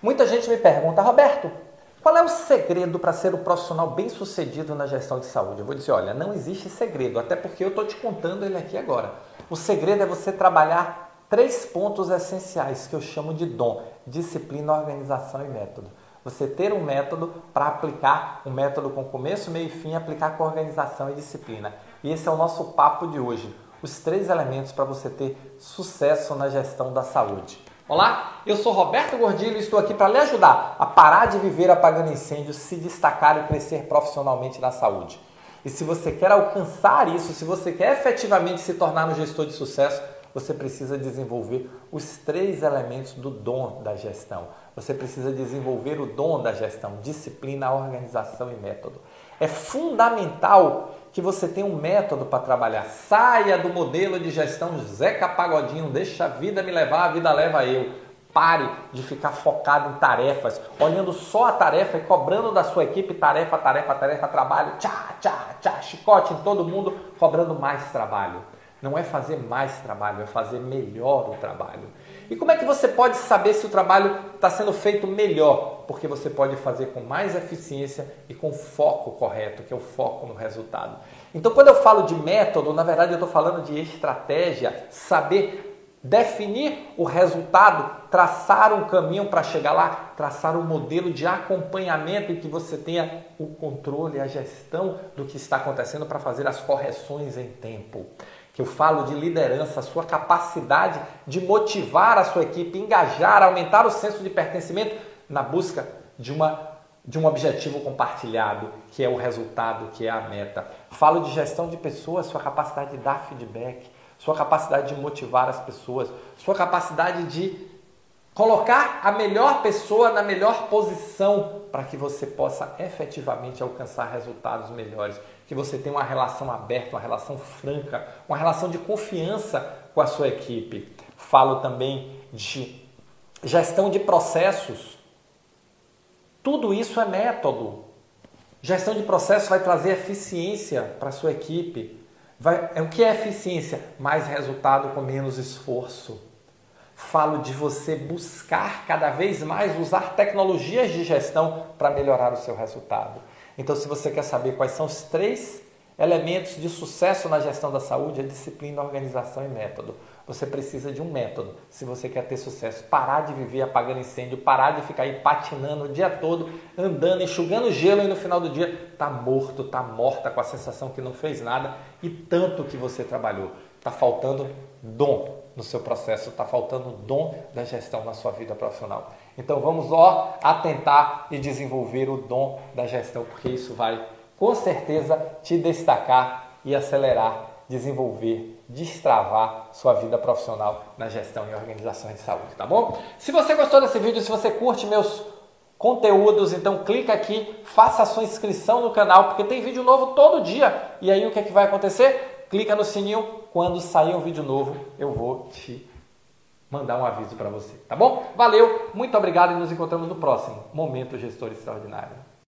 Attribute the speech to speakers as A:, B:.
A: Muita gente me pergunta, Roberto, qual é o segredo para ser um profissional bem sucedido na gestão de saúde? Eu vou dizer, olha, não existe segredo, até porque eu estou te contando ele aqui agora. O segredo é você trabalhar três pontos essenciais que eu chamo de dom: disciplina, organização e método. Você ter um método para aplicar, um método com começo, meio e fim, aplicar com organização e disciplina. E esse é o nosso papo de hoje. Os três elementos para você ter sucesso na gestão da saúde. Olá, eu sou Roberto Gordilho e estou aqui para lhe ajudar a parar de viver apagando incêndios, se destacar e crescer profissionalmente na saúde. E se você quer alcançar isso, se você quer efetivamente se tornar um gestor de sucesso, você precisa desenvolver os três elementos do dom da gestão. Você precisa desenvolver o dom da gestão: disciplina, organização e método. É fundamental que você tenha um método para trabalhar. Saia do modelo de gestão Zeca Pagodinho, deixa a vida me levar, a vida leva eu. Pare de ficar focado em tarefas, olhando só a tarefa e cobrando da sua equipe tarefa, tarefa, tarefa, trabalho, tchá, tchá, tchá, chicote em todo mundo, cobrando mais trabalho. Não é fazer mais trabalho, é fazer melhor o trabalho. E como é que você pode saber se o trabalho está sendo feito melhor? Porque você pode fazer com mais eficiência e com foco correto, que é o foco no resultado. Então, quando eu falo de método, na verdade eu estou falando de estratégia, saber definir o resultado, traçar um caminho para chegar lá, traçar um modelo de acompanhamento em que você tenha o controle, a gestão do que está acontecendo para fazer as correções em tempo que eu falo de liderança, sua capacidade de motivar a sua equipe, engajar, aumentar o senso de pertencimento na busca de, uma, de um objetivo compartilhado, que é o resultado, que é a meta. Falo de gestão de pessoas, sua capacidade de dar feedback, sua capacidade de motivar as pessoas, sua capacidade de colocar a melhor pessoa na melhor posição para que você possa efetivamente alcançar resultados melhores que você tenha uma relação aberta, uma relação franca, uma relação de confiança com a sua equipe. Falo também de gestão de processos. Tudo isso é método. Gestão de processos vai trazer eficiência para a sua equipe. Vai, é, o que é eficiência? Mais resultado com menos esforço. Falo de você buscar cada vez mais usar tecnologias de gestão para melhorar o seu resultado. Então, se você quer saber quais são os três elementos de sucesso na gestão da saúde, é disciplina, organização e método. Você precisa de um método se você quer ter sucesso. Parar de viver apagando incêndio, parar de ficar aí patinando o dia todo, andando, enxugando gelo e no final do dia tá morto, tá morta com a sensação que não fez nada e tanto que você trabalhou. Tá faltando dom no seu processo, está faltando dom da gestão na sua vida profissional. Então vamos ó, atentar e desenvolver o dom da gestão, porque isso vai com certeza te destacar e acelerar, desenvolver, destravar sua vida profissional na gestão e organização de saúde, tá bom? Se você gostou desse vídeo, se você curte meus conteúdos, então clica aqui, faça a sua inscrição no canal, porque tem vídeo novo todo dia. E aí o que, é que vai acontecer? clica no sininho, quando sair um vídeo novo, eu vou te mandar um aviso para você, tá bom? Valeu, muito obrigado e nos encontramos no próximo Momento Gestor Extraordinário.